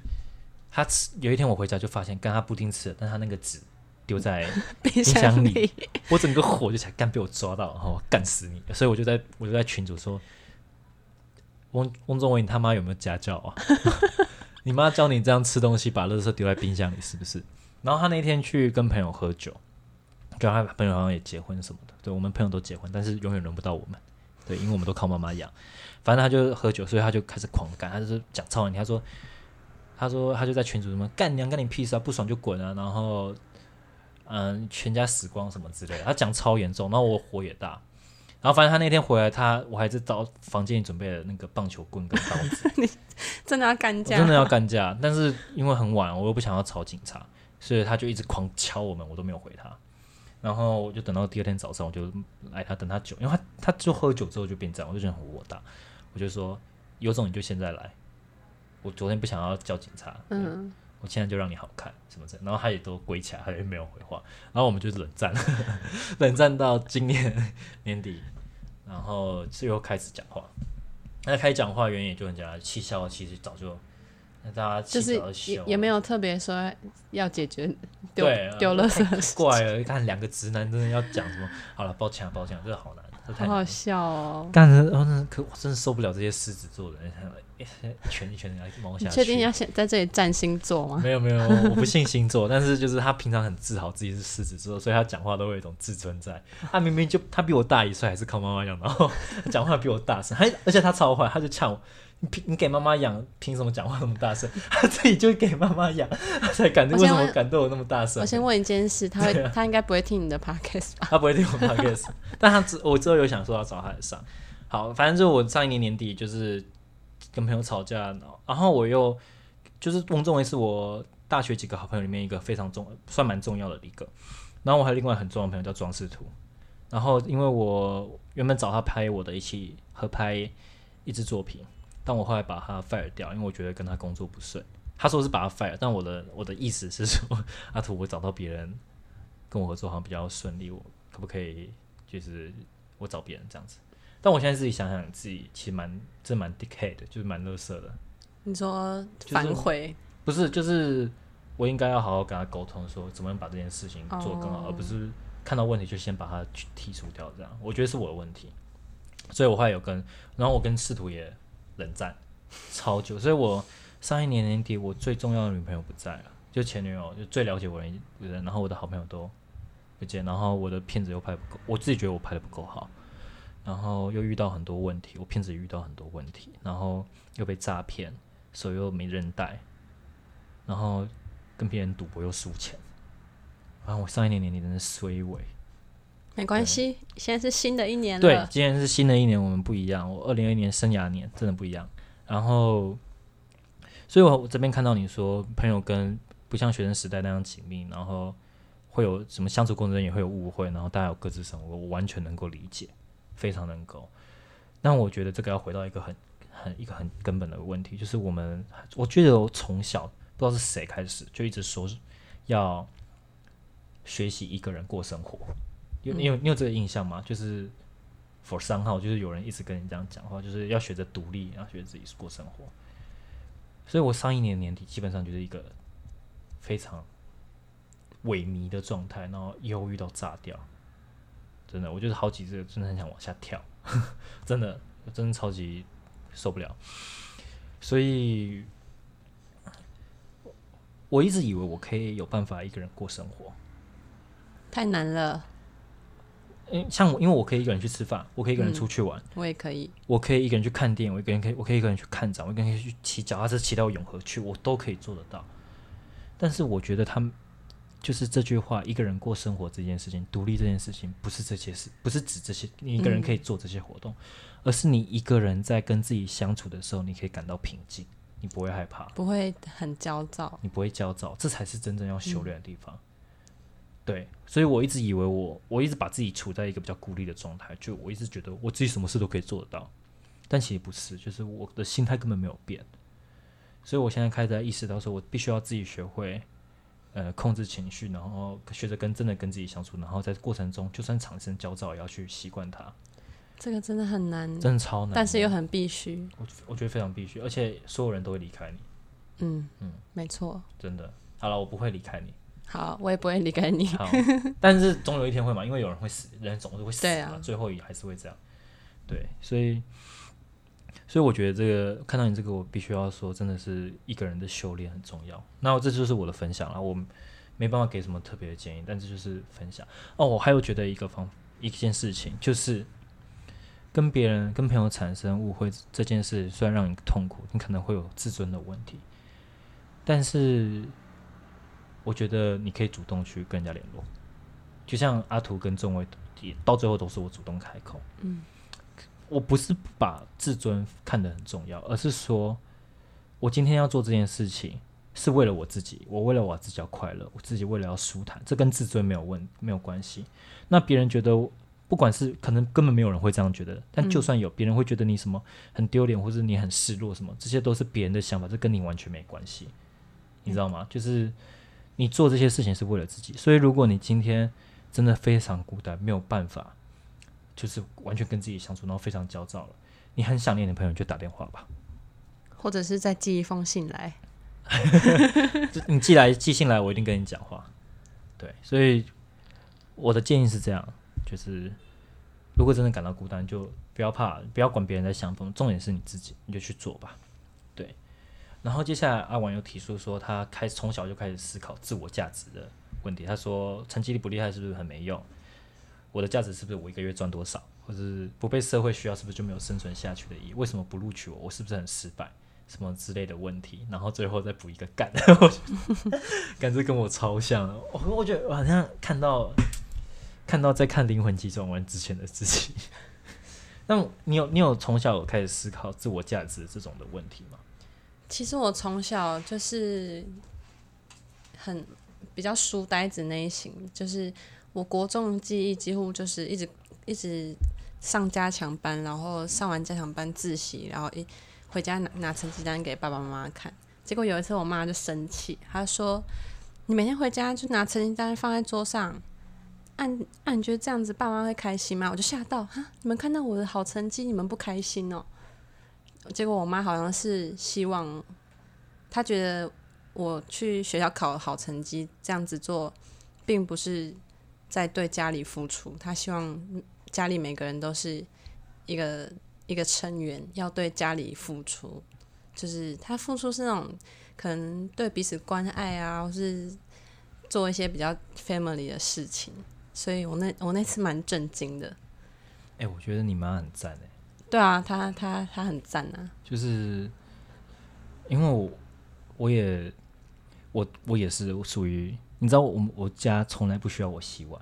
[SPEAKER 2] 他吃有一天我回家就发现，干他布丁吃了，但他那个纸丢在
[SPEAKER 3] 冰
[SPEAKER 2] 箱里，我整个火就起来，干被我抓到，然后干死你！所以我就在我就在群主说，翁翁中伟，你他妈有没有家教啊？你妈教你这样吃东西，把垃圾丢在冰箱里是不是？然后他那天去跟朋友喝酒，跟他朋友好像也结婚什么的，对我们朋友都结婚，但是永远轮不到我们，对，因为我们都靠妈妈养。反正他就喝酒，所以他就开始狂干，他就是讲超难听，他说。他说，他就在群主什么干娘干你屁事啊，不爽就滚啊，然后嗯，全家死光什么之类的，他讲超严重，然后我火也大，然后反正他那天回来，他我还是找房间里准备了那个棒球棍跟刀子，
[SPEAKER 3] 真的要干架？
[SPEAKER 2] 我真的要干架，但是因为很晚，我又不想要吵警察，所以他就一直狂敲我们，我都没有回他，然后我就等到第二天早上，我就来他等他酒，因为他他就喝酒之后就变这样，我就觉得很火大，我就说有种你就现在来，我昨天不想要叫警察，
[SPEAKER 3] 嗯，
[SPEAKER 2] 我现在就让你好看什么的，然后他也都归起来，他也没有回话，然后我们就冷战，冷战到今年年底，然后最后开始讲话。那开始讲话原因也就很简单，气消其实早就那大家气
[SPEAKER 3] 就是也也没有特别说要解决丢丢垃圾
[SPEAKER 2] 太
[SPEAKER 3] 的事
[SPEAKER 2] 怪了，看两个直男真的要讲什么？好了，抱歉啊，抱歉啊，这个好难，这太。
[SPEAKER 3] 好好笑哦。
[SPEAKER 2] 但是，然后呢可我真的受不了这些狮子座的人，一拳一拳的来毛下去。
[SPEAKER 3] 你确定要先在这里占星座吗？
[SPEAKER 2] 没有没有，我不信星座，但是就是他平常很自豪自己是狮子座，所以他讲话都会有一种自尊在。他明明就他比我大一岁，还是靠妈妈养，然后讲话比我大声，还而且他超坏，他就呛我。你凭你给妈妈养，凭什么讲话那么大声？他自己就给妈妈养，他才敢为什么敢对我那么大声
[SPEAKER 3] 我？先问一件事，他会
[SPEAKER 2] 啊
[SPEAKER 3] 他应该不会听你的 podcast 吧？
[SPEAKER 2] 他不会听我 podcast，但他之我之后有想说要找他来上。好，反正就我上一年年底就是跟朋友吵架，然后我又就是翁仲维是我大学几个好朋友里面一个非常重算蛮重要的一个，然后我还有另外很重要的朋友叫庄士图，然后因为我原本找他拍我的一起合拍一支作品，但我后来把他 fire 掉，因为我觉得跟他工作不顺。他说是把他 fire，但我的我的意思是说，阿 图我找到别人跟我合作好像比较顺利，我可不可以就是我找别人这样子？但我现在自己想想，自己其实蛮真蛮 decay 的，就是蛮乐色的。
[SPEAKER 3] 你说
[SPEAKER 2] 就是
[SPEAKER 3] 反悔，
[SPEAKER 2] 不是，就是我应该要好好跟他沟通，说怎么样把这件事情做更好，
[SPEAKER 3] 哦
[SPEAKER 2] 而不是看到问题就先把它去剔除掉。这样，我觉得是我的问题。所以我后来有跟，然后我跟仕途也冷战超久。所以我上一年年底，我最重要的女朋友不在了，就前女友，就最了解我的人，然后我的好朋友都不见，然后我的片子又拍不够，我自己觉得我拍的不够好。然后又遇到很多问题，我骗子也遇到很多问题，然后又被诈骗，手又没人带，然后跟别人赌博又输钱，然后我上一年年底真的衰尾。
[SPEAKER 3] 没关系，现在是新的一年了对，，
[SPEAKER 2] 今年是新的一年，我们不一样。我二零二一年生涯年真的不一样。然后，所以我我这边看到你说朋友跟不像学生时代那样紧密，然后会有什么相处过程中也会有误会，然后大家有各自生活，我完全能够理解，非常能够。那我觉得这个要回到一个很很一个很根本的问题，就是我们我觉得我从小不知道是谁开始就一直说要学习一个人过生活。有你有你有这个印象吗？就是 for 三号，就是有人一直跟你这样讲话，就是要学着独立，要学着自己过生活。所以我上一年年底基本上就是一个非常萎靡的状态，然后忧郁到炸掉。真的，我就是好几次真的很想往下跳，真的，我真的超级受不了。所以，我一直以为我可以有办法一个人过生活，
[SPEAKER 3] 太难了，
[SPEAKER 2] 嗯像我，因为我可以一个人去吃饭，我可以一个人
[SPEAKER 3] 嗯
[SPEAKER 2] 出去玩，
[SPEAKER 3] 我也可以。
[SPEAKER 2] 我可以一个人去看电影，我一个人可以，我可以一个人去看展，我一个人可以去骑脚踏车骑到永和去，我都可以做得到。但是我觉得他们就是这句话，一个人过生活这件事情，独立这件事情，不是这些事，不是指这些你一个人可以做这些活动，而是你一个人在跟自己相处的时候，你可以感到平静，你不会害怕，
[SPEAKER 3] 不会很焦躁。
[SPEAKER 2] 你不会焦躁，这才是真正要修炼的地方。对，所以我一直以为我，我一直把自己处在一个比较孤立的状态，就我一直觉得我自己什么事都可以做得到，但其实不是，就是我的心态根本没有变。所以我现在开始在意识到，说我必须要自己学会，呃，控制情绪，然后学着跟真的跟自己相处，然后在过程中就算产生焦躁，也要去习惯它，
[SPEAKER 3] 这个真的很难，
[SPEAKER 2] 真的超难。
[SPEAKER 3] 但是又很必须。
[SPEAKER 2] 我我觉得非常必须，而且所有人都会离开你，
[SPEAKER 3] 嗯
[SPEAKER 2] 嗯
[SPEAKER 3] 没错。
[SPEAKER 2] 真的。好了，我不会离开你。
[SPEAKER 3] 好，我也不会离开你。
[SPEAKER 2] 好，但是总有一天会嘛，因为有人会死，人总是会死
[SPEAKER 3] 啊
[SPEAKER 2] 最后也还是会这样。对，所以，所以我觉得这个看到你这个，我必须要说，真的是一个人的修炼很重要。那这就是我的分享了，我没办法给什么特别的建议，但这就是分享。哦，我还有觉得一个方一件事情，就是跟别人跟朋友产生误会这件事，虽然让你痛苦，你可能会有自尊的问题，但是我觉得你可以主动去跟人家联络。就像阿图跟仲威，也到最后都是我主动开口。
[SPEAKER 3] 嗯，
[SPEAKER 2] 我不是把自尊看得很重要，而是说我今天要做这件事情是为了我自己，我为了我自己要快乐，我自己为了要舒坦，这跟自尊没有问没有关系。那别人觉得，不管是可能根本没有人会这样觉得，但就算有，别人会觉得你什么很丢脸，或者你很失落什么，这些都是别人的想法，这跟你完全没关系，你知道吗？就是你做这些事情是为了自己，所以如果你今天真的非常孤单，没有办法，就是完全跟自己相处，然后非常焦躁了，你很想念你的朋友，就打电话吧。
[SPEAKER 3] 或者是再寄一封信来。
[SPEAKER 2] 就你寄来寄信来，我一定跟你讲话。对，所以我的建议是这样，就是如果真的感到孤单，就不要怕，不要管别人在想什么，重点是你自己，你就去做吧。对。然后接下来阿婉又提出说，他开从小就开始思考自我价值的问题。他说，成绩厉不厉害是不是很没用？我的价值是不是我一个月赚多少，或者是不被社会需要，是不是就没有生存下去的意义？为什么不录取我？我是不是很失败？什么之类的问题，然后最后再补一个干，感觉跟我超像。我我觉得我好像看到看到在看《灵魂急转弯》之前的自己。那你有你有从小有开始思考自我价值这种的问题吗？
[SPEAKER 3] 其实我从小就是很比较书呆子那一型，就是我国中记忆几乎就是一直一直上加强班，然后上完加强班自习，然后一回家拿拿成绩单给爸爸妈妈看。结果有一次我妈就生气，她说：“你每天回家就拿成绩单放在桌上，按按，你觉得这样子爸妈会开心吗？”我就吓到，哈，你们看到我的好成绩，你们不开心哦？结果我妈好像是希望，她觉得我去学校考好成绩，这样子做，并不是在对家里付出。他希望家里每个人都是一个一个成员，要对家里付出。就是他付出是那种可能对彼此关爱啊，或是做一些比较 family 的事情。所以我那我那次蛮震惊的。
[SPEAKER 2] 哎、我觉得你妈很赞哎，
[SPEAKER 3] 对啊，她她她很赞啊。
[SPEAKER 2] 就是因为我我也我我也是属于你知道我们我家从来不需要我洗碗，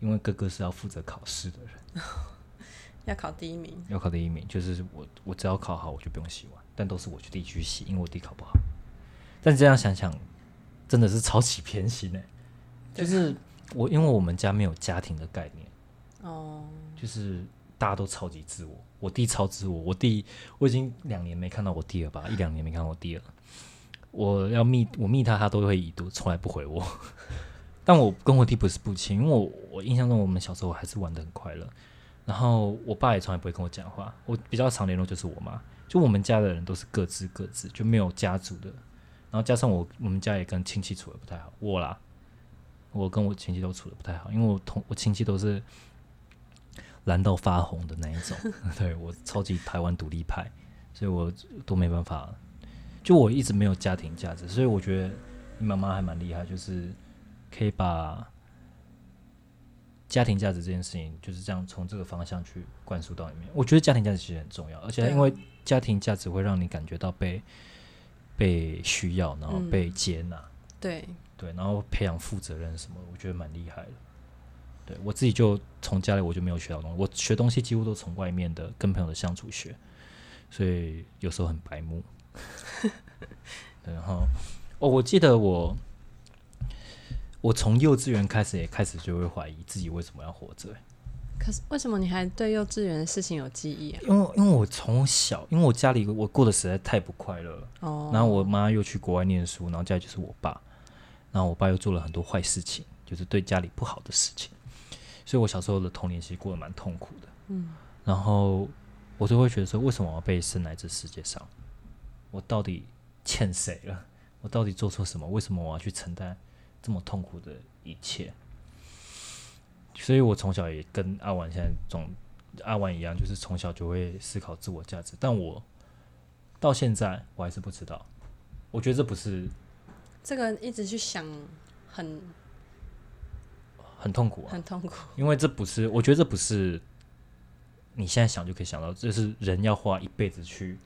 [SPEAKER 2] 因为哥哥是要负责考试的人，
[SPEAKER 3] 要考第一名，
[SPEAKER 2] 要考第一名，就是我我只要考好我就不用洗碗，但都是我去弟去洗，因为我弟考不好。但这样想想，真的是超级偏心哎、就是我因为我们家没有家庭的概念。
[SPEAKER 3] 哦，
[SPEAKER 2] 就是大家都超级自我，我弟超自我，我弟我已经两年没看到我弟了吧，一两年没看到我弟了。我要密我密他，他都会已读，从来不回我。但我跟我弟不是不亲，因为我我印象中我们小时候还是玩的很快乐。然后我爸也从来不会跟我讲话，我比较常联络就是我妈，就我们家的人都是各自各自，就没有家族的。然后加上我我们家也跟亲戚处的不太好，我啦，我跟我亲戚都处的不太好，因为我同我亲戚都是蓝到发红的那一种，对我超级台湾独立派，所以我都没办法。就我一直没有家庭价值，所以我觉得你妈妈还蛮厉害，就是可以把家庭价值这件事情就是这样从这个方向去灌输到里面。我觉得家庭价值其实很重要，而且因为家庭价值会让你感觉到被被需要，然后
[SPEAKER 3] 嗯
[SPEAKER 2] 被接纳。
[SPEAKER 3] 对，
[SPEAKER 2] 对，然后培养负责任什么，我觉得蛮厉害的。对我自己就从家里我就没有学到东西，我学东西几乎都从外面的跟朋友的相处学，所以有时候很白目。对，然后哦，我记得我我从幼稚园开始也开始就会怀疑自己为什么要活着、
[SPEAKER 3] 可是为什么你还对幼稚园的事情有记忆啊？
[SPEAKER 2] 因为因为我从小因为我家里我过得实在太不快乐了。
[SPEAKER 3] 哦，
[SPEAKER 2] 然后我妈又去国外念书，然后家里就是我爸，然后我爸又做了很多坏事情，就是对家里不好的事情，所以我小时候的童年其实过得蛮痛苦的。
[SPEAKER 3] 嗯，
[SPEAKER 2] 然后我就会觉得说，为什么我要被生来这世界上？我到底欠谁了？我到底做错什么？为什么我要去承担这么痛苦的一切？所以我从小也跟阿婉现在总阿婉一样，就是从小就会思考自我价值，但我到现在我还是不知道。我觉得这不是
[SPEAKER 3] 这个一直去想很
[SPEAKER 2] 很痛苦啊，
[SPEAKER 3] 很痛苦。
[SPEAKER 2] 因为这不是，我觉得这不是你现在想就可以想到，这是人要花一辈子去、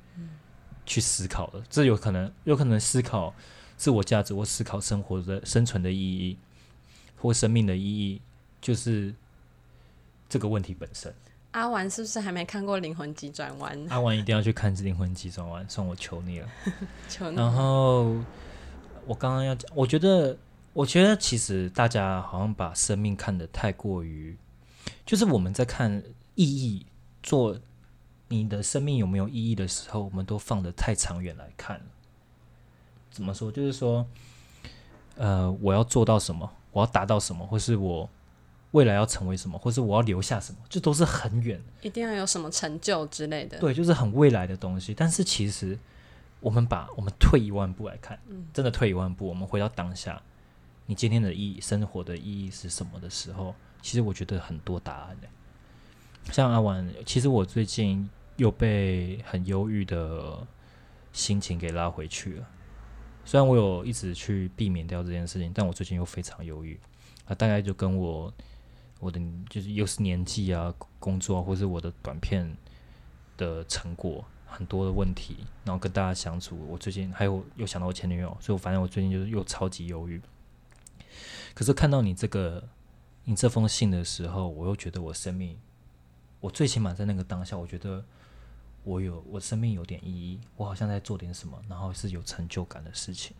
[SPEAKER 2] 去思考的。这有可能，有可能思考自我价值，或思考生活的生存的意义，或生命的意义，就是这个问题本身。
[SPEAKER 3] 阿丸是不是还没看过《灵魂急转弯》？
[SPEAKER 2] 阿完一定要去看《灵魂急转弯》，算我求你了。
[SPEAKER 3] 求你
[SPEAKER 2] 然后我刚刚要讲，我觉得，我觉得其实大家好像把生命看得太过于，就是我们在看意义，做你的生命有没有意义的时候，我们都放得太长远来看了。怎么说？就是说，呃，我要做到什么，我要达到什么，或是我未来要成为什么，或是我要留下什么，这都是很远
[SPEAKER 3] 一定要有什么成就之类的。
[SPEAKER 2] 对，就是很未来的东西。但是其实我们把我们退一万步来看，真的退一万步，我们回到当下，你今天的意义、生活的意义是什么的时候，其实我觉得很多答案呢、像阿婉，其实我最近又被很忧郁的心情给拉回去了。虽然我有一直去避免掉这件事情，但我最近又非常忧郁啊，大概就跟我我的就是又是年纪啊、工作啊，或是我的短片的成果很多的问题，然后跟大家相处，我最近还有又想到我前女友，所以我反正我最近就是又超级忧郁。可是看到你这个你这封信的时候，我又觉得我生命，我最起码在那个当下，我觉得我有我生命有点意义，我好像在做点什么，然后是有成就感的事情。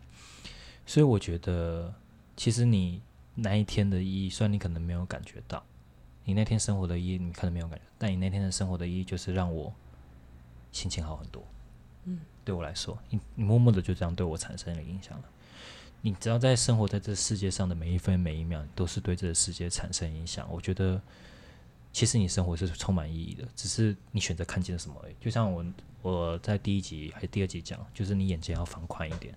[SPEAKER 2] 所以我觉得，其实你那一天的意义，虽然你可能没有感觉到，你那天生活的意义你可能没有感觉，但你那天的生活的意义就是让我心情好很多。嗯，对我来说，你你默默的就这样对我产生了影响了。你只要在生活在这世界上的每一分每一秒，都是对这个世界产生影响。我觉得，其实你生活是充满意义的，只是你选择看见了什么而已。就像我我在第一集还是第二集讲，就是你眼睛要放宽一点。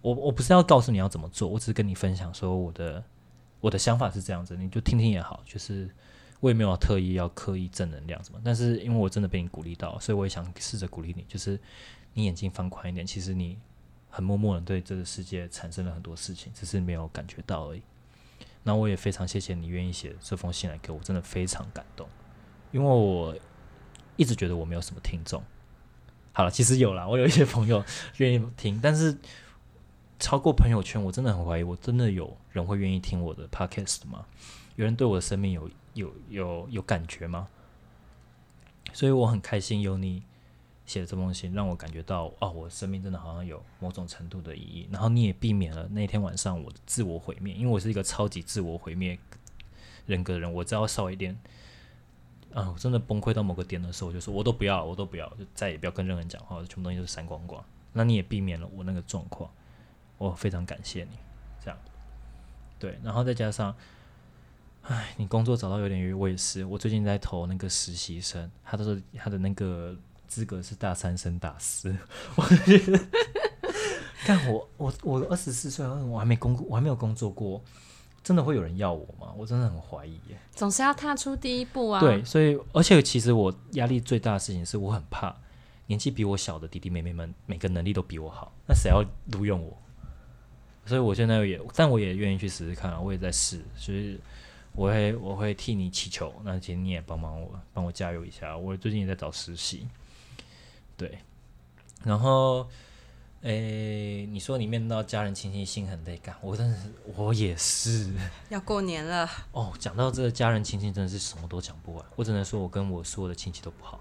[SPEAKER 2] 我我不是要告诉你要怎么做，我只是跟你分享说我的我的想法是这样子，你就听听也好。就是我也没有特意要刻意正能量什么，但是因为我真的被你鼓励到，所以我也想试着鼓励你，就是你眼睛放宽一点。其实你。很默默的对这个世界产生了很多事情，只是没有感觉到而已。那我也非常谢谢你愿意写这封信来给我，真的非常感动。因为我一直觉得我没有什么听众。好了，其实有啦，我有一些朋友愿意听，但是超过朋友圈，我真的很怀疑，我真的有人会愿意听我的 podcast 吗？有人对我的生命有有有有感觉吗？所以我很开心有你。写的这封信让我感觉到，哦，我生命真的好像有某种程度的意义。然后你也避免了那天晚上我的自我毁灭，因为我是一个超级自我毁灭人格的人。我只要稍微一点，啊，我真的崩溃到某个点的时候，我就说，我都不要，我都不要，就再也不要跟任何人讲话，全部东西都删光光。那你也避免了我那个状况，我非常感谢你。这样，对，然后再加上，唉，你工作找到有点我也是。我最近在投那个实习生，他都是他的那个。资格是大三升大四，我觉得，看我我我二十四岁，我还没工我还没有工作过，真的会有人要我吗？我真的很怀疑耶。
[SPEAKER 3] 总是要踏出第一步啊。
[SPEAKER 2] 对，所以而且其实我压力最大的事情是我很怕年纪比我小的弟弟妹妹们每个能力都比我好，那谁要录用我？所以我现在也，但我也愿意去试试看啊，我也在试，所以我会我会替你祈求，那请你也帮忙我，帮我加油一下。我最近也在找实习。对，然后，诶，你说你面到家人亲戚心很累，干，我真的是，我也是。
[SPEAKER 3] 要过年了
[SPEAKER 2] 哦，讲到这个家人亲戚，真的是什么都讲不完。我只能说，我跟我所有的亲戚都不好。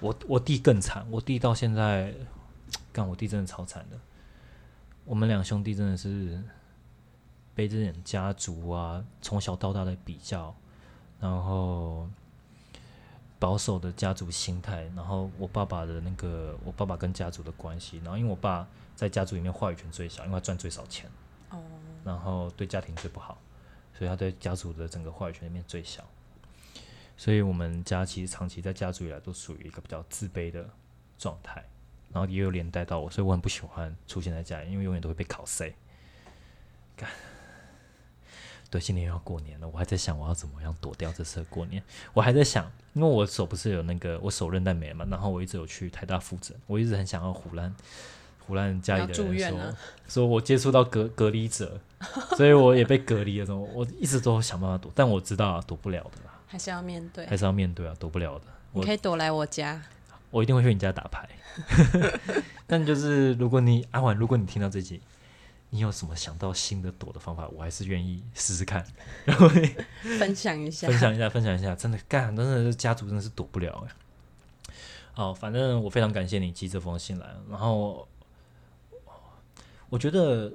[SPEAKER 2] 我我弟更惨，我弟到现在，干，我弟真的超惨的。我们两兄弟真的是被这点家族啊，从小到大的比较，然后。保守的家族心态，然后我爸爸的那个，我爸爸跟家族的关系，然后因为我爸在家族里面话语权最小，因为他赚最少钱，哦，然后对家庭最不好，所以他对家族的整个话语权里面最小，所以我们家其实长期在家族以来都属于一个比较自卑的状态，然后也有连带到我，所以我很不喜欢出现在家里，因为永远都会被考 C，干。对，今年又要过年了，我还在想我要怎么样躲掉这次过年。我还在想，因为我手不是有那个我手韧带没了嘛，然后我一直有去台大复诊，我一直很想要胡乱胡乱家里的人说，说我接触到隔隔离者，所以我也被隔离了。什么？我一直都想办法躲，但我知道啊，躲不了的啦，
[SPEAKER 3] 还是要面对，
[SPEAKER 2] 还是要面对啊，躲不了的。
[SPEAKER 3] 你可以躲来我家，
[SPEAKER 2] 我一定会去你家打牌。但就是如果你阿婉，如果你听到这集。你有什么想到新的躲的方法？我还是愿意试试看，然后
[SPEAKER 3] 分享一下，
[SPEAKER 2] 分享一下，分享一下。真的干，真的是家族真的是躲不了哎。好，反正我非常感谢你寄这封信来。然后我觉得，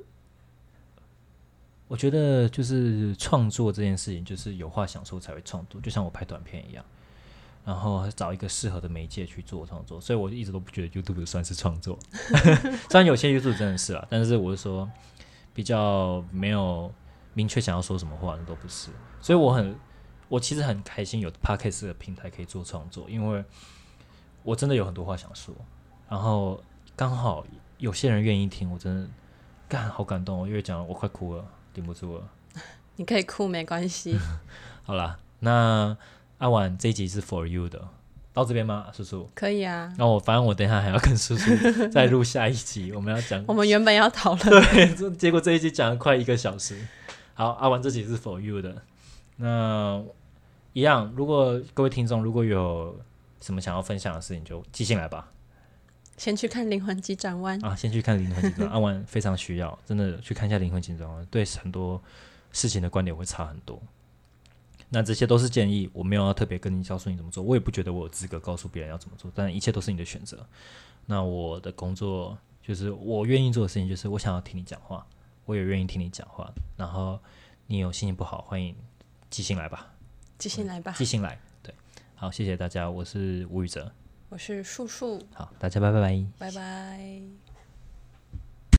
[SPEAKER 2] 我觉得就是创作这件事情，就是有话想说才会创作，就像我拍短片一样。然后找一个适合的媒介去做创作，所以我一直都不觉得 YouTube 算是创作。虽然有些 YouTube 真的是啊，但是我是说比较没有明确想要说什么话那都不是。所以我很，我其实很开心有 Podcast 的平台可以做创作，因为我真的有很多话想说。然后刚好有些人愿意听，我真的干好感动，因为讲我快哭了，顶不住了。
[SPEAKER 3] 你可以哭没关系。
[SPEAKER 2] 好啦，那。阿婉，这一集是 for you 的，到这边吗，叔叔？
[SPEAKER 3] 可以啊。
[SPEAKER 2] 那我反正我等一下还要跟叔叔 再录下一集，我们要讲。
[SPEAKER 3] 我们原本要讨论，
[SPEAKER 2] 对，结果这一集讲了快一个小时。好，阿婉，这集是 for you 的。那一样，如果各位听众如果有什么想要分享的事情，就寄信来吧。
[SPEAKER 3] 先去看《灵魂急转弯》
[SPEAKER 2] 啊，先去看《灵魂急转弯》。阿婉非常需要，真的去看一下《灵魂急转弯》，对很多事情的观点会差很多。那这些都是建议，我没有要特别跟你告诉你怎么做，我也不觉得我有资格告诉别人要怎么做，但一切都是你的选择。那我的工作就是我愿意做的事情，就是我想要听你讲话，我也愿意听你讲话。然后你有心情不好，欢迎寄信来吧，
[SPEAKER 3] 寄信来吧，
[SPEAKER 2] 寄信来。对，好，谢谢大家，我是吴宇哲，
[SPEAKER 3] 我是树树，
[SPEAKER 2] 好，大家拜拜拜，
[SPEAKER 3] 拜拜。